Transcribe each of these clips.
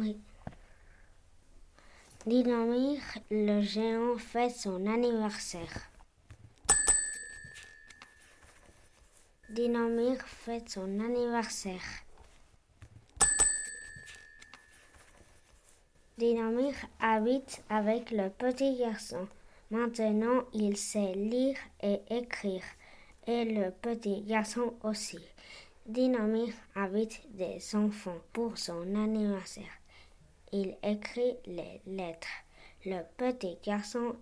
Oui. Le géant, fête son anniversaire. Dinamir fête son anniversaire. Dinamir habite avec le petit garçon. Maintenant, il sait lire et écrire, et le petit garçon aussi. Dinamir invite des enfants pour son anniversaire. Il écrit les lettres. Le petit garçon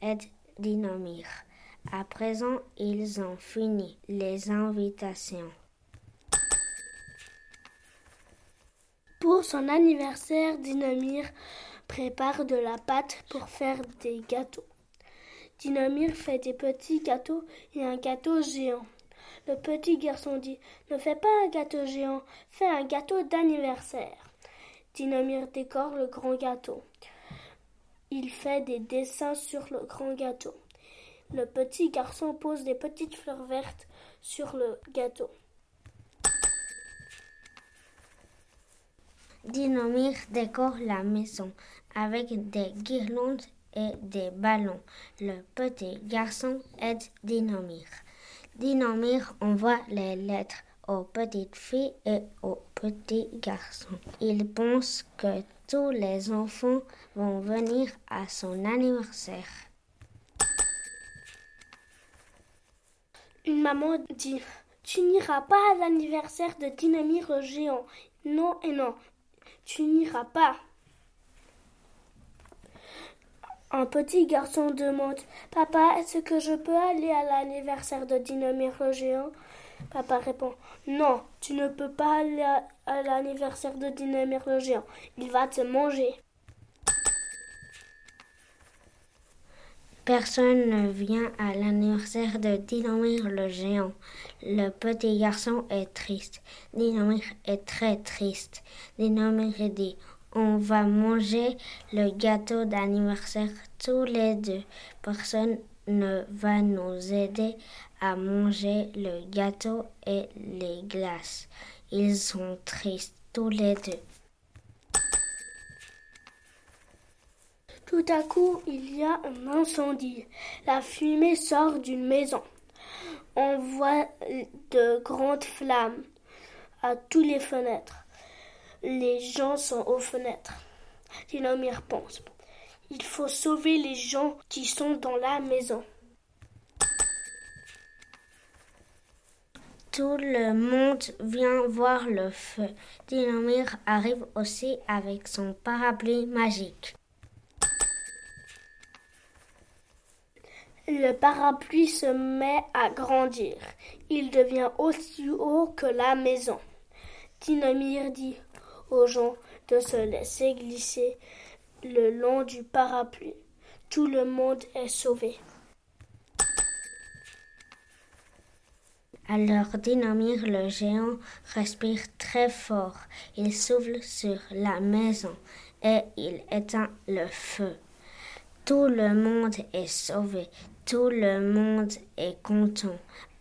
aide Dinamir. À présent, ils ont fini les invitations. Pour son anniversaire, Dinamir prépare de la pâte pour faire des gâteaux. Dinamir fait des petits gâteaux et un gâteau géant. Le petit garçon dit Ne fais pas un gâteau géant, fais un gâteau d'anniversaire. Dinamir décore le grand gâteau. Il fait des dessins sur le grand gâteau. Le petit garçon pose des petites fleurs vertes sur le gâteau. Dinamir décore la maison avec des guirlandes et des ballons. Le petit garçon aide Dinamir. Dinamir envoie les lettres aux petites filles et aux petits garçons. Il pense que tous les enfants vont venir à son anniversaire. Une maman dit Tu n'iras pas à l'anniversaire de Dinamir le géant. Non et non, tu n'iras pas. Un petit garçon demande Papa, est-ce que je peux aller à l'anniversaire de Dinamir le géant? Papa répond Non, tu ne peux pas aller à, l'anniversaire de Dinamir le géant. Il va te manger. Personne ne vient à l'anniversaire de Dinamir le géant. Le petit garçon est triste. Dinamir est très triste. Dinamir dit On va manger le gâteau d'anniversaire tous les deux. Personne ne va nous aider à manger le gâteau et les glaces. Ils sont tristes tous les deux. Tout à coup, il y a un incendie. La fumée sort d'une maison. On voit de grandes flammes à toutes les fenêtres. Les gens sont aux fenêtres. Dinamir pense. Il faut sauver les gens qui sont dans la maison. Tout le monde vient voir le feu. Dinamir arrive aussi avec son parapluie magique. Le parapluie se met à grandir. Il devient aussi haut que la maison. Dinamir dit aux gens de se laisser glisser le long du parapluie. Tout le monde est sauvé. Alors Dinamir le géant respire très fort. Il souffle sur la maison et il éteint le feu. Tout le monde est sauvé. Tout le monde est content.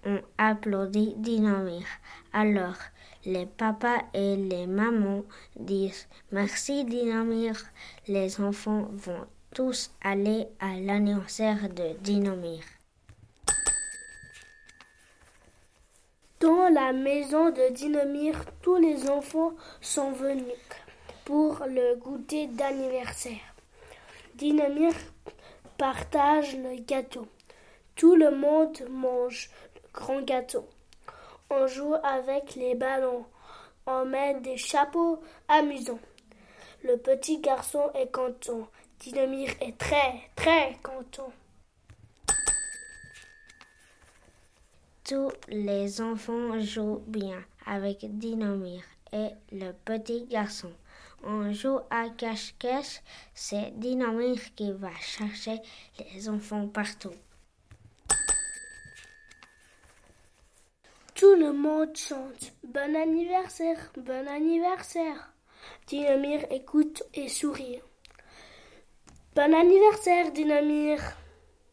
On applaudit Dinamir. Alors, les papas et les mamans disent Merci Dinamir. Les enfants vont tous aller à l'anniversaire de Dinamir. Dans la maison de Dinamir, tous les enfants sont venus pour le goûter d'anniversaire. Dinamir partage le gâteau. Tout le monde mange le grand gâteau. On joue avec les ballons. On met des chapeaux amusants. Le petit garçon est content. Dinamir est très, très content. Tous les enfants jouent bien avec Dinamir et le petit garçon. On joue à cache-cache, c'est Dinamir qui va chercher les enfants partout. Tout le monde chante Bon anniversaire, bon anniversaire. Dinamir écoute et sourit. Bon anniversaire, Dinamir.